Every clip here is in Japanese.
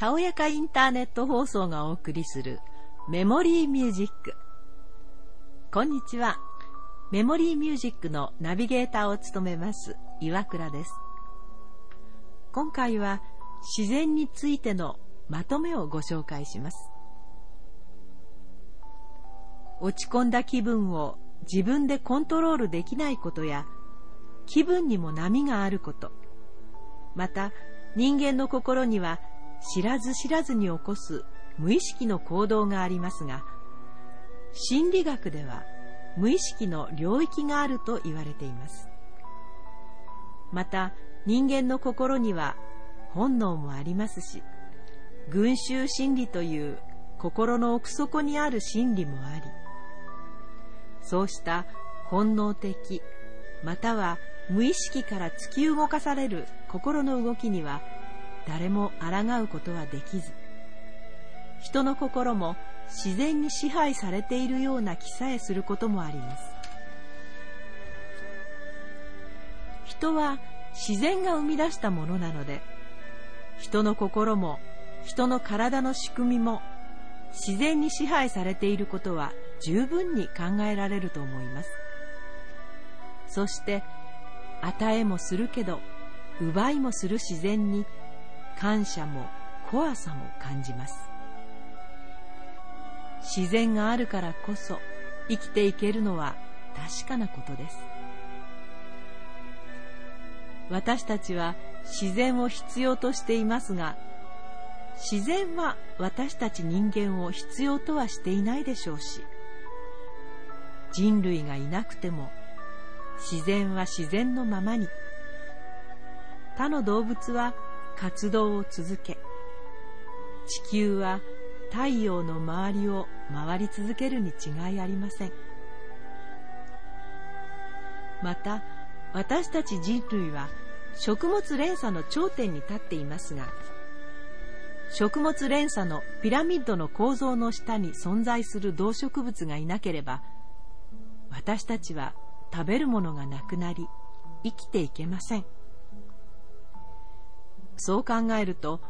たおやかインターネット放送がお送りするメモリーミュージック。こんにちは。メモリーミュージックのナビゲーターを務めます岩倉です。今回は自然についてのまとめをご紹介します。落ち込んだ気分を自分でコントロールできないことや気分にも波があること、また人間の心には知らず知らずに起こす無意識の行動がありますが、心理学では無意識の領域があると言われています。また人間の心には本能もありますし、群衆心理という心の奥底にある心理もあり、そうした本能的、または無意識から突き動かされる心の動きには誰も抗うことはできず人の心も自然に支配されているような気さえすることもあります。人は自然が生み出したものなので人の心も人の体の仕組みも自然に支配されていることは十分に考えられると思います。そして与えもするけど奪いもする自然に感謝も怖さも感じます。自然があるからこそ生きていけるのは確かなことです。私たちは自然を必要としていますが自然は私たち人間を必要とはしていないでしょうし人類がいなくても自然は自然のままに。他の動物は活動を続け地球は太陽の周りを回り続けるに違いありません。また私たち人類は食物連鎖の頂点に立っていますが食物連鎖のピラミッドの構造の下に存在する動植物がいなければ私たちは食べるものがなくなり生きていけません。そう考えると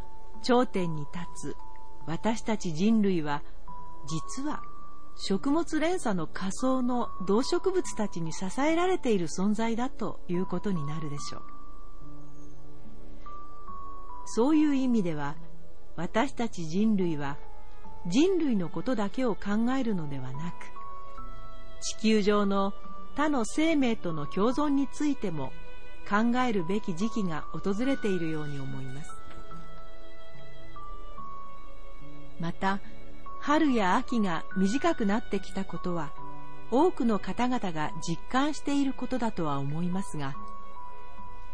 頂点に立つ私たち人類は実は食物連鎖の仮想の動植物たちに支えられている存在だということになるでしょう。そういう意味では私たち人類は人類のことだけを考えるのではなく地球上の他の生命との共存についても考えるべき時期が訪れているように思います。また春や秋が短くなってきたことは多くの方々が実感していることだとは思いますが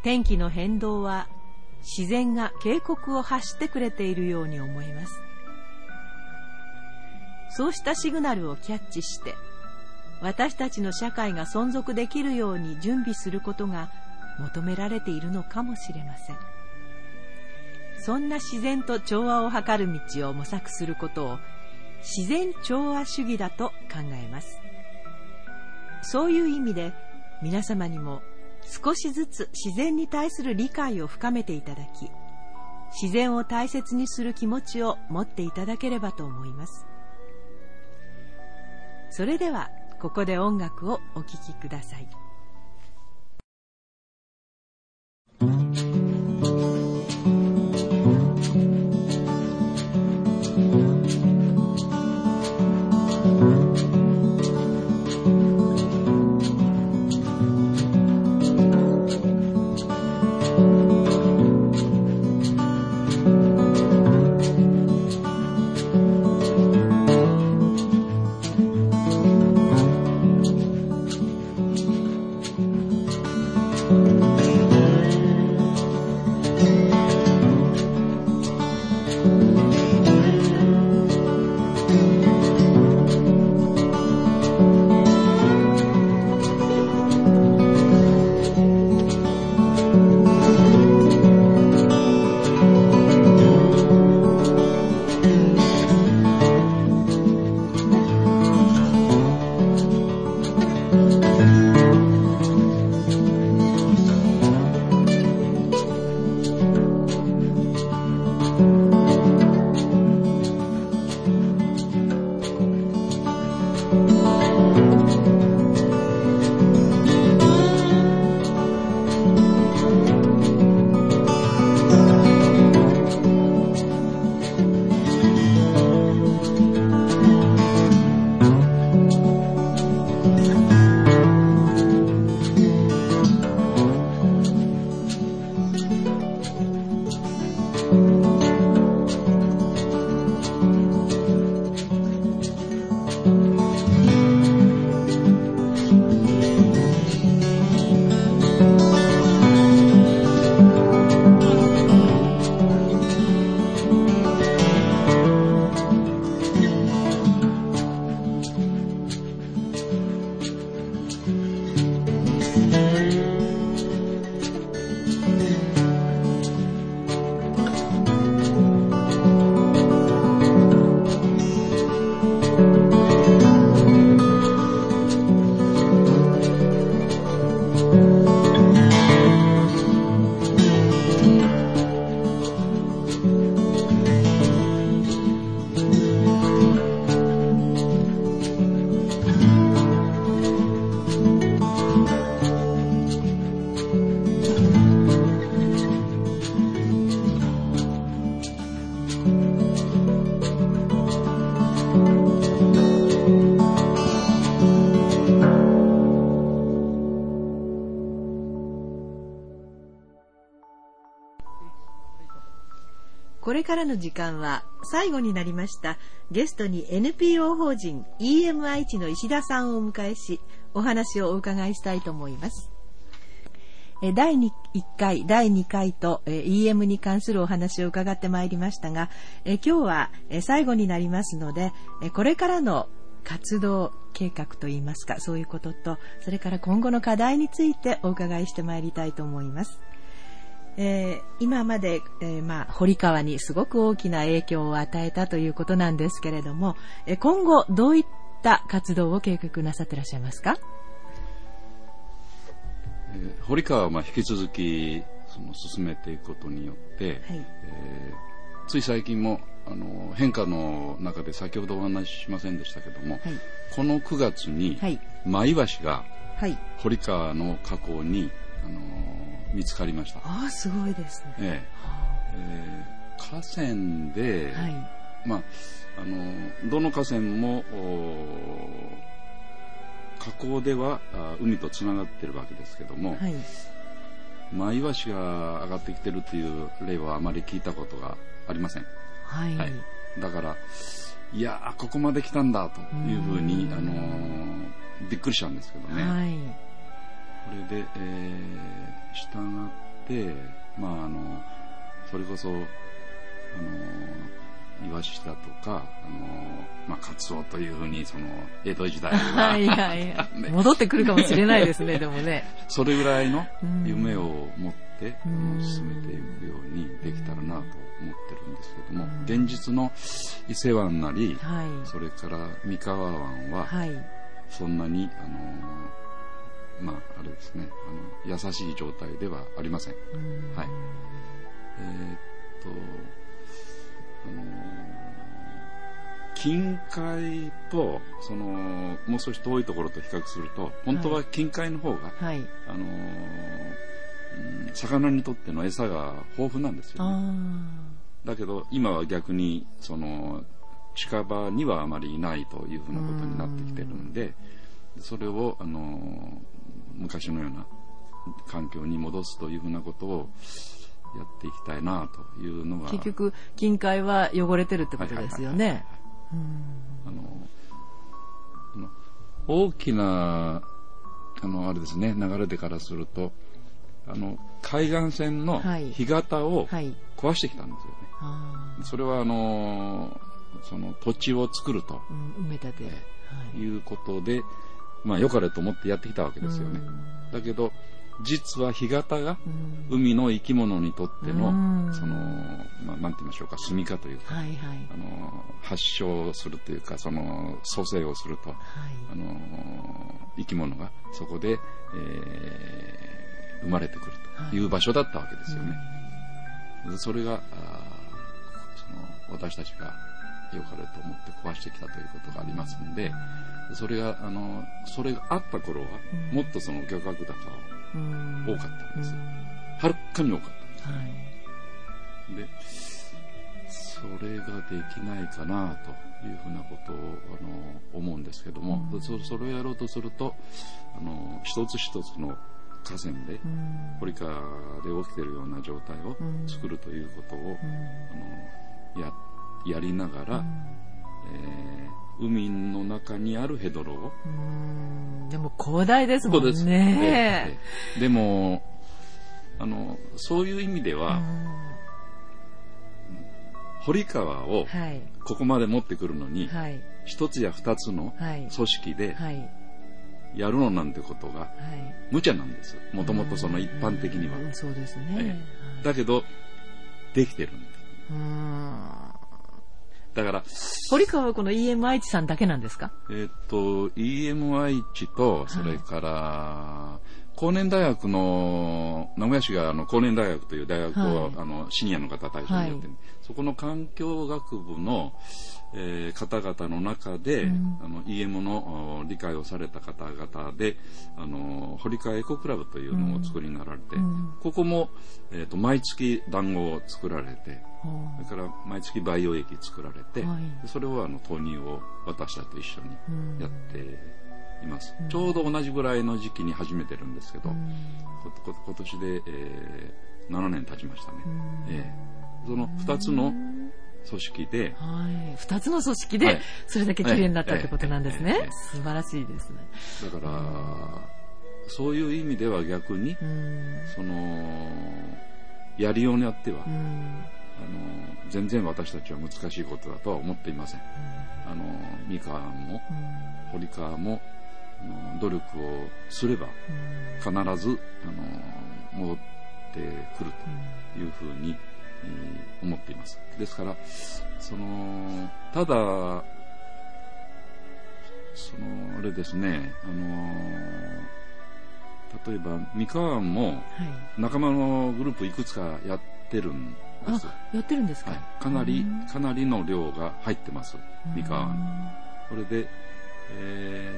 天気の変動は自然が警告を発してくれているように思います。そうしたシグナルをキャッチして私たちの社会が存続できるように準備することが求められているのかもしれません。そんな自然と調和を図る道を模索することを自然調和主義だと考えます。そういう意味で皆様にも少しずつ自然に対する理解を深めていただき自然を大切にする気持ちを持っていただければと思います。それではここで音楽をお聴きください。これからの時間は最後になりましたゲストに NPO 法人 EMI 地の石田さんをお迎えしお話をお伺いしたいと思います。第1回、第2回と EM に関するお話を伺ってまいりましたが、今日は最後になりますので、これからの活動計画といいますか、そういうことと、それから今後の課題についてお伺いしてまいりたいと思います。えー今まで、えーまあ、堀川にすごく大きな影響を与えたということなんですけれども、え今後どういった活動を計画なさってらっしゃいますか？えー堀川はまあ引き続きその進めていくことによって、はい。えーつい最近もあの変化の中で先ほどお話ししませんでしたけども、はい。この9月にはい。マイワシがはい。堀川の河口に、あのー見つかりました、ああ、すごいですね。えええー河川で、はい。まあ、あのどの河川もお河口ではあ海とつながってるわけですけども、はい。マイワシが上がってきてるっていう例はあまり聞いたことがありません。はい。はいだから、いやー、ここまで来たんだというふうに、うんあのーびっくりしたんですけどね。はい。これで、えー、従って、まあ、あの、それこそ、あの、イワシだとか、あの、まあ、カツオというふうに、その、江戸時代は、はいはいはい。戻ってくるかもしれないですね、でもね。それぐらいのうん夢を持って、あうんの進めていくようにできたらなと思ってるんですけども、うん現実の伊勢湾なり、はい。それから三河湾は、はい。そんなに、あの、まあ、あれですね、あの、優しい状態ではありません。うんはいえーっと、近海と、その、もう少し遠いところと比較すると、本当は近海の方が、はい。あのうん魚にとっての餌が豊富なんですよ、ね。あだけど、今は逆に、その、近場にはあまりいないというふうなことになってきてるんで、それを、あの、昔のような環境に戻すというふうなことをやっていきたいなというのが、あ。結局、近海は汚れてるってことですよね。大きな、あの、あれですね、流れでからすると、あの、海岸線のはい干潟をはい。壊してきたんですよね。あーそれはあのその土地を作るとうん埋め立て。はい。いうことで、まあ良かれと思ってやってきたわけですよね。だけど、実は干潟がうん海の生き物にとっての、うんその、まあなんて言いましょうか、住みかというか、はいはい。あの、発症するというか、その、蘇生をすると、はい。あの、生き物がそこで、えー生まれてくるという場所だったわけですよね。でそれが、その、私たちが良かれと思って壊してきたということがありますんで、それが、あの、それがあった頃は、うんもっとその漁獲高はうん多かったんです。うん。はるかに多かったんはい。です。で、それができないかなというふうなことを、あの、思うんですけども、うん。そそれをやろうとすると、あの、一つ一つの河川で、うん。堀川で起きているような状態をうん。作るということを、うん。あのややりながら、えー海の中にあるヘドロを、うんでも広大ですもんですね。でもあのそういう意味でうは、ん堀川をはい。ここまで持ってくるのに、はい。一つや二つのはい。組織ではい。やるのなんてことがはい。無茶なんです。もともとその一般的には。うんそうですえね。だけど、できてるんです。うん。だから、堀川はこの EM 愛知さんだけなんですか？えっと、EM 愛知と、それから、高年大学の、名古屋市があの高年大学という大学を、はい。あのシニアの方対象にやってる、そこの環境学部の、えー方々の中で、うん。あの EM のお理解をされた方々で、あの堀川エコクラブというのをお作りになられて、うん。ここも、えっと毎月団子を作られて、それから毎月培養液作られて、はい。でそれをあの豆乳を私たちと一緒にうんやっています、うん。ちょうど同じぐらいの時期に始めてるんですけど、うん。今年で、えー7年経ちましたね、うん。ええその2つの組織で、はい。二つの組織ではい、それだけ綺麗になったってことなんですね。素晴らしいですね。だから、そういう意味では逆に、うん。そのやりようによっては、うん。あの全然私たちは難しいことだとは思っていません。あの三河もうん。堀川も努力をすれば必ずあの戻ってくるというふうに、えー思っています。ですから、その、ただ、その、あれですね、あの、例えば、三河湾もはい。仲間のグループいくつかやってるんです。あ、やってるんですか？はい、かなりうん、かなりの量が入ってます、三河。これで、え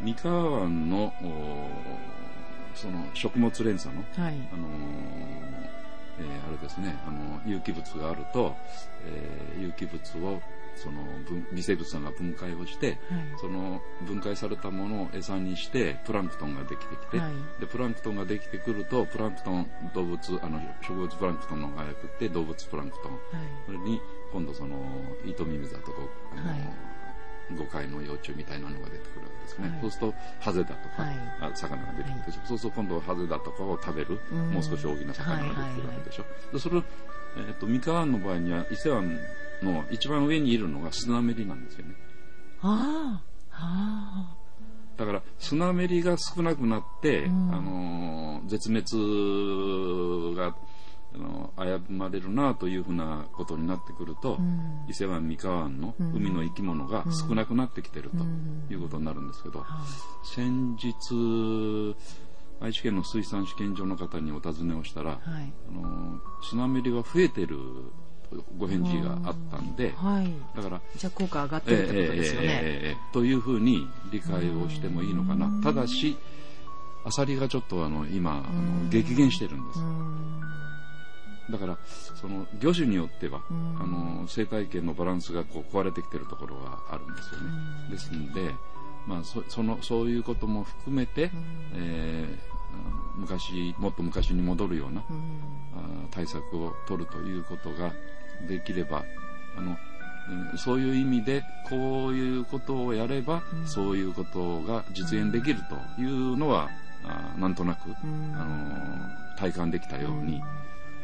ー、三河湾の、おその食物連鎖の、はい。あのーえーあれですね、あの有機物があると、えー有機物をその分微生物さんが分解をして、はい。その分解されたものを餌にしてプランクトンができてきて、はいでプランクトンができてくるとプランクトン動物あの植物プランクトンの方が早くて動物プランクトンはい。それに今度そのイトミミズだとかあの、はい誤解の幼虫みたいなのが出てくるわけですね、はい。そうするとハゼだとか、はい。あ魚が出てくるでしょ、そうすると今度はハゼだとかを食べる、うん。もう少し大きな魚が出てくるわけでしょ、でそれを、えー、と三河湾の場合には伊勢湾の一番上にいるのがスナメリなんですよね。ああ。あだからスナメリが少なくなって、うん。あのー絶滅があの危まれるなというふうなことになってくると、あ。うん。伊勢湾三河湾の海の生き物が少なくなってきてるということになるんですけど、は先日愛知県の水産試験場の方にお尋ねをしたら、い。はい。あのスナメリが増えてるとご返事があったんで、はい。だからじゃあ効果上がってるってことですよね。ええええええというふうに理解をしてもいいのかな。ただし、アサリがちょっとあの今、あの激減してるんですう。ん。だから、その魚種によっては、うん。あの生態系のバランスがこう壊れてきてるところがあるんですよね。うん。ですので、まあ、そそのそういうことも含めて、えーあの昔もっと昔に戻るような、うん。あー対策を取るということができればあの、うんそういう意味でこういうことをやれば、うん。そういうことが実現できるというのは、あーなんとなく、うん。あの体感できたように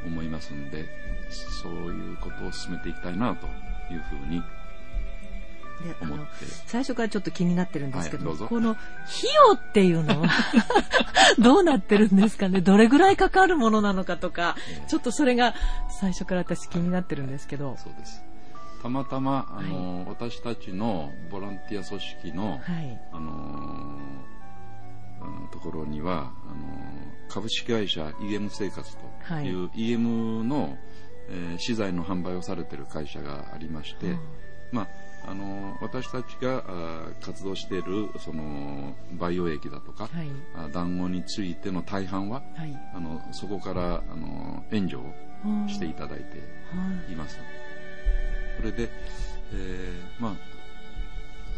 思いますんで、そういうことを進めていきたいなというふうにで、あの思って、最初からちょっと気になってるんですけど、はいどこの費用っていうのは どうなってるんですかね？どれぐらいかかるものなのかとか、ええ。ちょっとそれが最初から私気になってるんですけど。そうです。たまたまあの、私たちのボランティア組織の、はい。あのーあのところにはあのー株式会社 EM 生活とはいいう EM の、えー資材の販売をされている会社がありまして、まああのー私たちが活動しているその培養液だとか、はい。あ団子についての大半ははい。あのそこからあの援助をしていただいてはい。います。それで、えーまあ、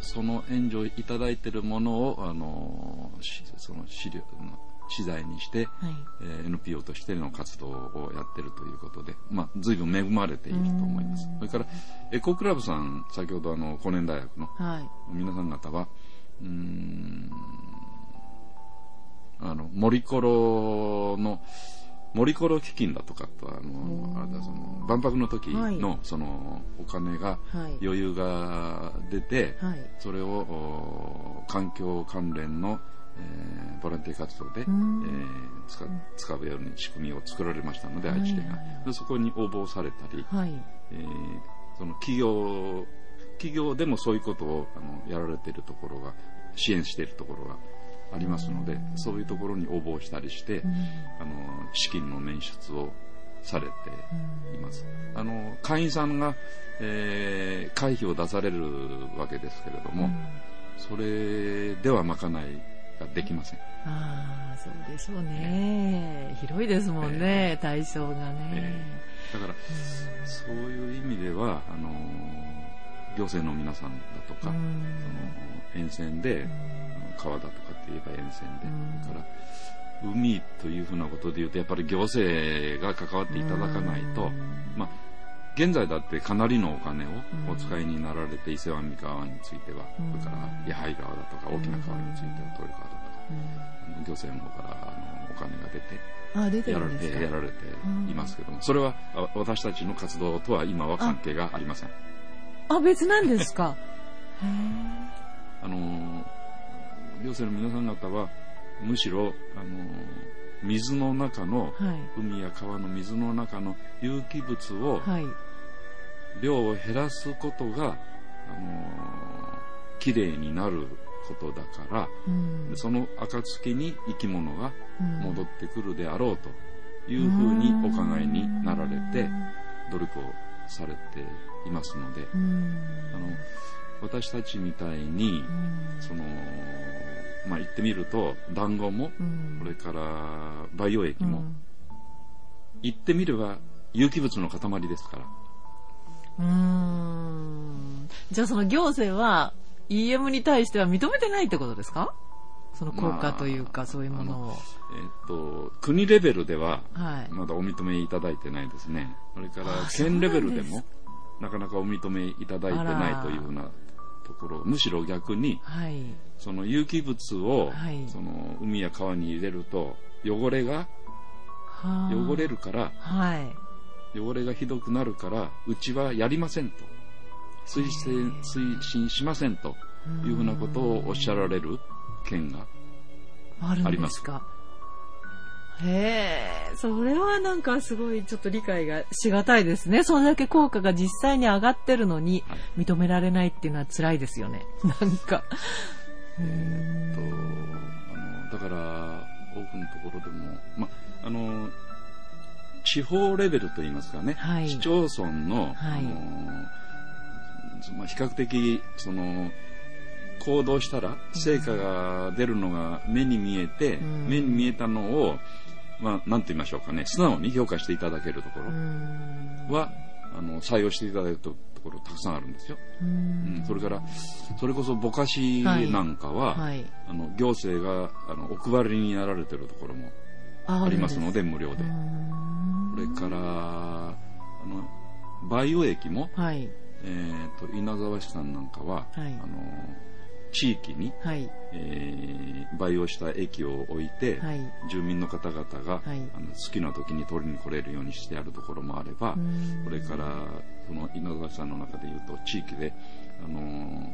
その援助いただいているものを、あの、しその資料の資材にして、はい。えー NPO としての活動をやってるということで、まあ、随分恵まれていると思いますうん。それから、エコクラブさん、先ほどあの、高年大学のはい。皆さん方は、うーん、あの、森コロの、森コロ基金だとかとあのあれだその万博の時の、そのお金がはい余裕が出て、はい。それをお環境関連の、えーボランティア活動で、えん。ー使使うように仕組みを作られましたので、愛知県が。そこに応募されたり、はい。えーその企業企業でもそういうことをあのやられているところが支援しているところがありますので、そういうところに応募したりして、あの資金の捻出をされています。あの会員さんが、えー会費を出されるわけですけれども、それでは賄いができません。ああそうでしょうね。広いですもんね、対象がね、えだから、そういう意味では、あの行政の皆さんだとか、うん。その沿線で、川だとかって言えば沿線で、うん。それから海というふうなことで言うとやっぱり行政が関わっていただかないと、まあ、現在だってかなりのお金をお使いになられて伊勢湾三川については、うん。それから八張川だとか大きな川については豊川だとか、あの行政の方からあのお金が出てあ出てやられてやられていますけどもそれはあ私たちの活動とは今は関係がありません。あ別なんですか？へあの行政の皆さん方はむしろあの水の中のえはい。海や川の水の中の有機物をはい。量を減らすことがあのきれいになることだからうん。その暁に生き物がうん。戻ってくるであろうというふうにお考えになられて努力をされていますのでうん。あの私たちみたいにうん。そのまあ言ってみると団子もうん。これから培養液もうん。言ってみれば有機物の塊ですから。うーん。じゃあその行政は EM に対しては認めてないってことですか？その効果というかまあそういうものを。えっと国レベルでははい。まだお認めいただいてないですね。それから県レベルでもなかなかお認めいただいてあないらというふうなところ。むしろ逆にはい。その有機物をはい。その海や川に入れると汚れがはあ。汚れるからはい。汚れがひどくなるからうちはやりませんと。推薦推進しませんというふうなことをおっしゃられる県があります。か。へえ、それはなんかすごいちょっと理解がしがたいですね。それだけ効果が実際に上がってるのにはい。認められないっていうのは辛いですよね。なんか。うーんとあのだから多くのところでも、ま、あの地方レベルといいますかね、はい。市町村の,、はい。あの比較的その行動したら成果が出るのが目に見えて、うん。目に見えたのを、まあ、なんて言いましょうかね。素直に評価していただけるところん。は、あの採用していただけるところたくさんあるんですよ。うん。ん、それからそれこそぼかしなんかは、はい。あの行政があのお配りになられてるところもありますので無料で。それからあの培養液も、はい。えー、と稲沢市さんなんかは、はい。あの地域に、はい。えー培養した液を置いて、はい。住民の方々が、はい。あの好きな時に取りに来れるようにしてあるところもあれば、うん。それからその稲沢市さんの中でいうと地域で、あの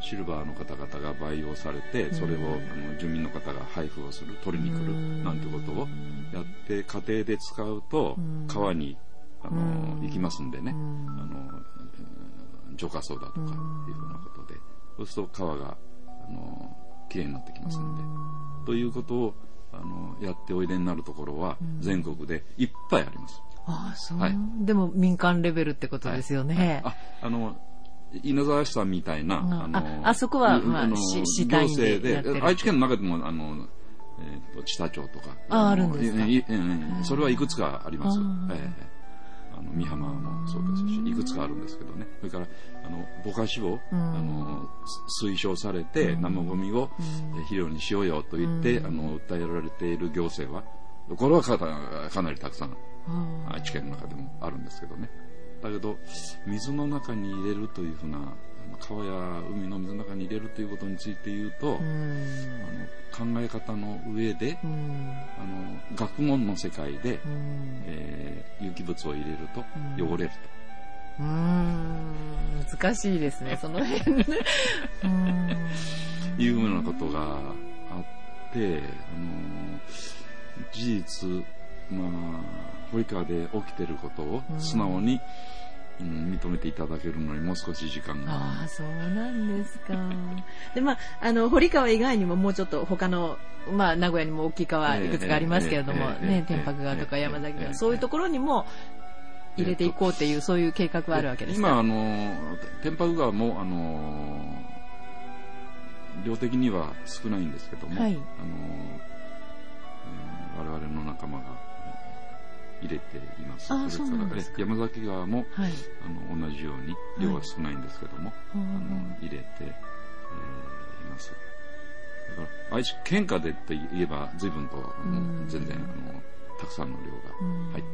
シルバーの方々が培養されてそれをあの住民の方が配布をする取りに来るなんてことをやって家庭で使うとうん。川にあのうん。行きますんでね。うん。あのうん浄化槽だとかいうふうなことでそうすると川があのきれいになってきますんで。ということをあのやっておいでになるところは全国でいっぱいあります。ああ、そう、はい。でも民間レベルってことですよね。はい。ああの稲沢市さんみたいな、うん。あのああそこはうんまあの市市単位で行やってる。政で愛知県の中でもあの、えー、と知多町とかあのあるんですか。いいうんそれはいくつかあります、あええあの美浜もそうですしいくつかあるんですけどね。それからあのぼかしを、うん。あの推奨されて、生ゴミを、えー肥料にしようよと言って、あの訴えられている行政はこれはかかなりたくさん。愛知県の中でもあるんですけどね。だけど水の中に入れるというふうな川や海の水の中に入れるということについて言うと、あの考え方の上で、あの学問の世界で、えー、有機物を入れると汚れると。うん。難しいですね、その辺。ね。いうようなことがあって、あの事実、まあ、堀川で起きてることを素直に、うん、認めていただけるのにもう少し時間が。ああ、そうなんですか。で、まあ、あの、堀川以外にももうちょっと他の、まあ、名古屋にも大きい川いくつかありますけれども、ね、天白川とか山崎川、そういうところにも入れていこうっていう、そういう計画はあるわけですか？今、あの、天白川も、あの、量的には少ないんですけども、はい、あの、えー、我々の仲間が入れています。あそれか。ら山崎川も、はい、あの同じように量は少ないんですけども、はい、あの入れて、えー、います。だから愛知県下でといえば随分と、あの全然あのたくさんの量が入って、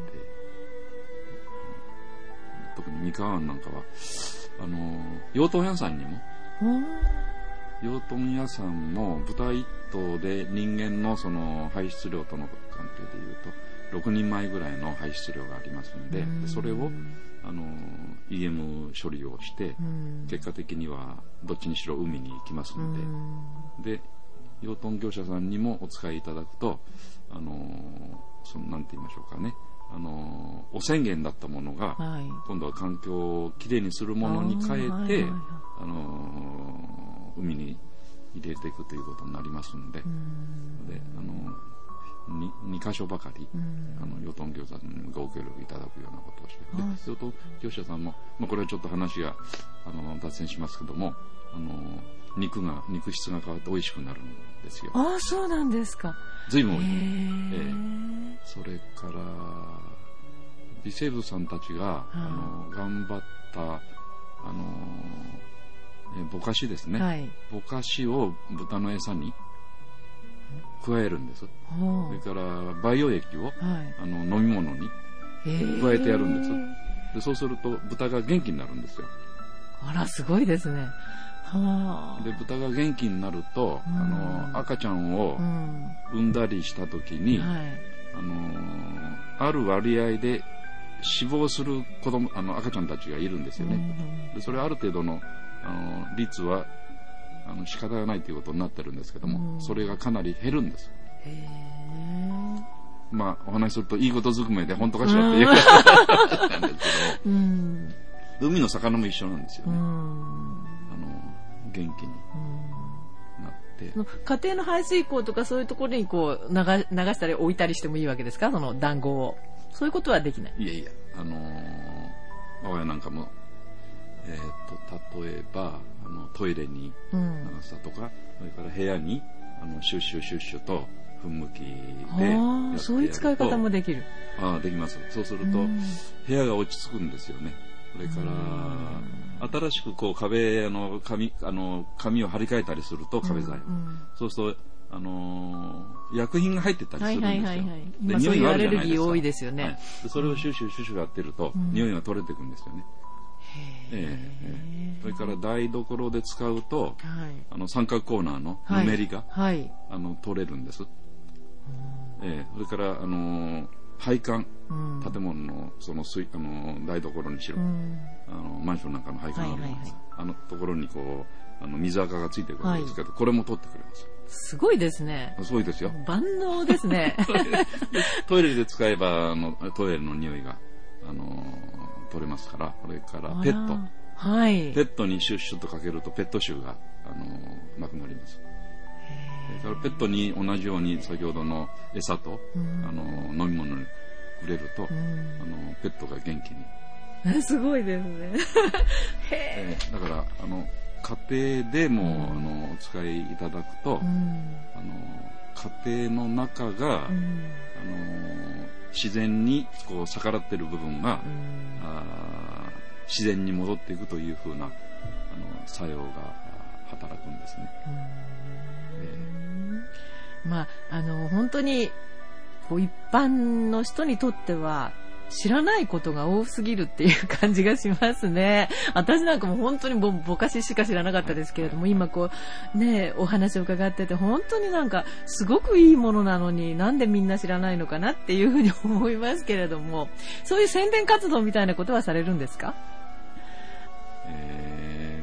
特に三河湾なんかはあの養豚屋さんにも養豚屋さんも豚一頭で人間のその排出量との関係でいうと6人前ぐらいの排出量がありますので、それをあの EM 処理をして、結果的にはどっちにしろ海に行きますので、で養豚業者さんにもお使いいただくと、あのそのなんて言いましょうかね、あの汚染源だったものが、はい、今度は環境をきれいにするものに変えて、あの海に入れていくということになりますので、であの 2, 2箇所ばかり、うん、あの養豚業者さんにご協力いただくようなことをしてで養豚業者さんも、まあ、これはちょっと話があの脱線しますけどもあの肉が肉質が変わって美味しくなるんですよ。ああそうなんですか。随分美味しい、えー、それから微生物さんたちが、あの頑張ったあのえぼかしですね、はい、ぼかしを豚の餌に加えるんです。それから培養液を、はい、あの飲み物に加えてやるんです。でそうすると豚が元気になるんですよ。あら、すごいですね。はで豚が元気になると、うん、あの赤ちゃんを産んだりした時に、うんはい、あのある割合で死亡する子供あの赤ちゃんたちがいるんですよね。でそれある程度のあの率はあの仕方がないということになってるんですけども、うん、それがかなり減るんです。まあ、お話しするといいことずくめで本当かしらって言うなんですけど、うん、海の魚も一緒なんですよね。あの元気になって。家庭の排水溝とかそういうところにこう流流したり置いたりしてもいいわけですか？その団子を。そういうことはできない。いやいや、あのー、我が家なんかもえーと、例えばあのトイレに流すとか、うん、それから部屋にあのシュッシュシュッシュと噴霧器でやそういう使い方もできる。あできます。そうすると、うん、部屋が落ち着くんですよね。それから、新しくこう壁の紙あの紙を張り替えたりすると壁材、うん、そうするとあのー、薬品が入ってたりするんですよ。はいはいはいはい、で、匂いがあるじゃないですか。多いですよね、はい、それをシュッシュシュッシュやってると、匂いが取れていくんですよね。ええそれから台所で使うと、はい、あの三角コーナーのぬめりが、はい、あの取れるんです。ええ。それからあの配管、うん、建物のその水あの台所にしろ、うん、あのマンションなんかの配管あります、あのところにこうあの水垢がついてくるんですけど、はい、これも取ってくれます。すごいですね。すごいですよ。万能ですね。トイレで使えばあのトイレの匂いがあの取れますから、これからペット。はい。ペットにシュッシュとかけるとペット臭が、あの、なくなります。それからペットに同じように先ほどの餌と、うん、あの飲み物に触れると、うん、あのペットが元気に。すごいですね。えー、だからあの家庭でも、うん、あのお使いいただくと、あの家庭の中が、あの自然にこう逆らっている部分が、あ自然に戻っていくというふうなあの作用が働くんですね。まあ、あの本当にこう一般の人にとっては知らないことが多すぎるっていう感じがしますね。私なんかも本当にぼぼかししか知らなかったですけれども、今こう、ね、お話を伺ってて、本当になんか、すごくいいものなのになんでみんな知らないのかなっていうふうに思いますけれども、そういう宣伝活動みたいなことはされるんですか？え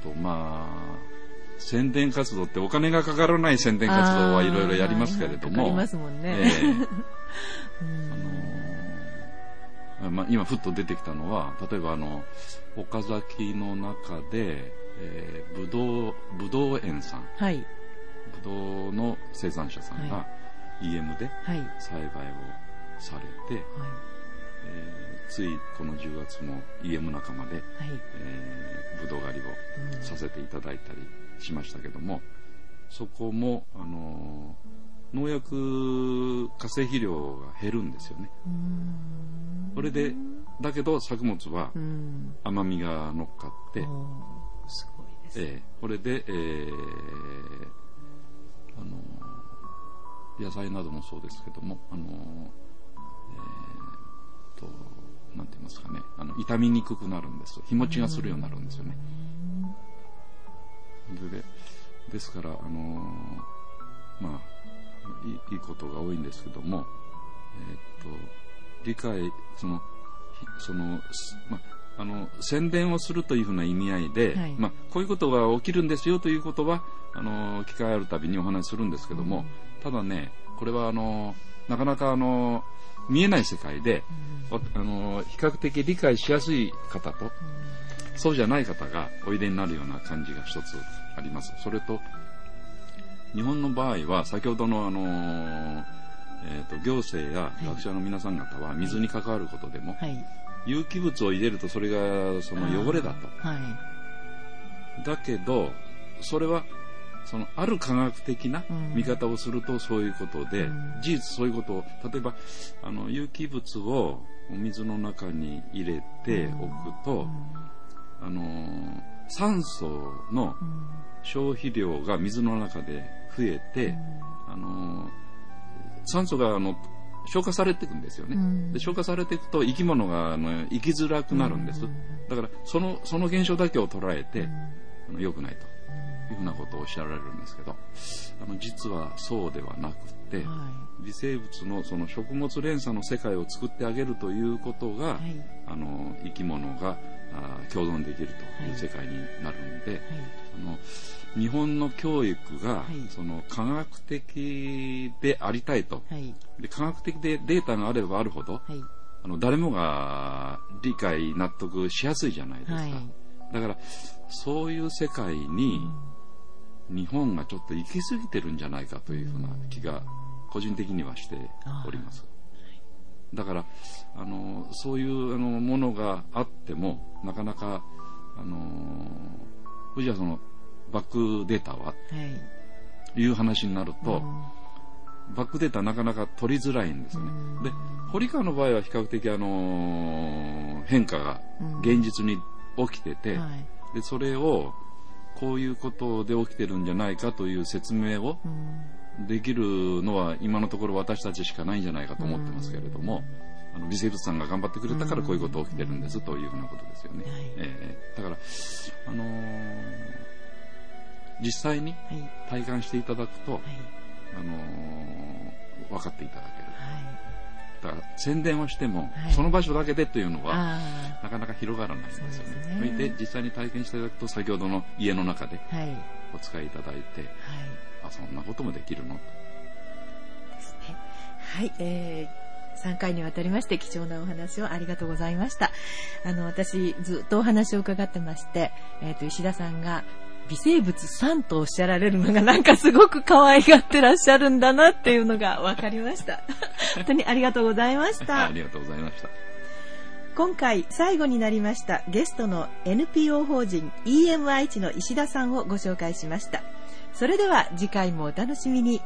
ー、と、まあ、宣伝活動ってお金がかからない宣伝活動はいろいろやりますけれども。ありますもんね。えーあのまあ、今ふっと出てきたのは、例えばあの、岡崎の中で、えー、ぶどう、ぶどう園さん、はい。ぶどうの生産者さんがは EM ではい。はい。栽培をされて、えーついこの10月も EM 仲間で、はい。えー、ぶどう狩りをうんさせていただいたりしましたけども、そこも、あのー農薬化成肥料が減るんですよね。うーんこれで、だけど作物はうん。甘みが乗っかって、すごいです。えーこれで、えーあのー野菜などもそうですけども、あのーえーと、なんて言いますかね、あの、傷みにくくなるんです。日持ちがするようになるんですよね。ででですから、あのーまあいい、いいことが多いんですけども、えーっと、理解、その、ひその、すまあ、あの、宣伝をするというふうな意味合いで、はい。まあ、こういうことが起きるんですよということは、あの、機会あるたびにお話しするんですけども、ただね、これはあの、なかなかあの、見えない世界で、おあの、比較的理解しやすい方と、そうじゃない方がおいでになるような感じが一つあります。それと、日本の場合は、先ほどのあのーえーと行政や学者の皆さん方は水に関わることでも、はい。有機物を入れるとそれがその汚れだと。はい。だけど、それは、そのある科学的なうん。見方をするとそういうことで、うん。事実そういうことを、例えば、あの、有機物をお水の中に入れておくと、あのー酸素のうん。消費量が水の中で増えて、あのー酸素があの消化されていくんですよね、うん。で消化されていくと生き物があの生きづらくなるんです、だからそのその現象だけを捉えて、あの良くないというふうなことをおっしゃられるんですけどあの実はそうではなくて、は微生物のその食物連鎖の世界を作ってあげるということが、い。はい。あの生き物があ共存できるという世界になるんで、あの日本の教育が、はいその科学的でありたいとはい。で科学的でデータがあればあるほどはい。あの誰もが理解納得しやすいじゃないですか、はい。だからそういう世界に日本がちょっと行き過ぎてるんじゃないかというふうな気が個人的にはしておりますだからあのそういうあのものがあってもなかなかあのじゃあそのバックデータははい。いう話になると、うんバックデータなかなか取りづらいんですね。うんで、堀川の場合は比較的あの変化がうん現実に起きてて、はい。で、それをこういうことで起きてるんじゃないかという説明をうんできるのは今のところ私たちしかないんじゃないかと思ってますけれども、あの微生物さんが頑張ってくれたからこういうこと起きてるんですというふうなことですよね。はいええだから、あのー実際にはい。体感していただくと、はい。あのー分かっていただける。はい。だから宣伝をしても、はいその場所だけでというのは、あなかなか広がらないんですよね。そうですね実際に体験していただくと、先ほどの家の中で。お使いいただいて、あ、そんなこともできるの？ですね。はい、えー、3回にわたりまして貴重なお話をありがとうございました。あの、私、ずっとお話を伺ってまして、えっ、と、石田さんが、微生物さんとおっしゃられるのがなんかすごく可愛がってらっしゃるんだなっていうのが分かりました。本当にありがとうございましたあ。りがとうございました。今回最後になりましたゲストの NPO 法人 EM 愛知の石田さんをご紹介しました。それでは次回もお楽しみに。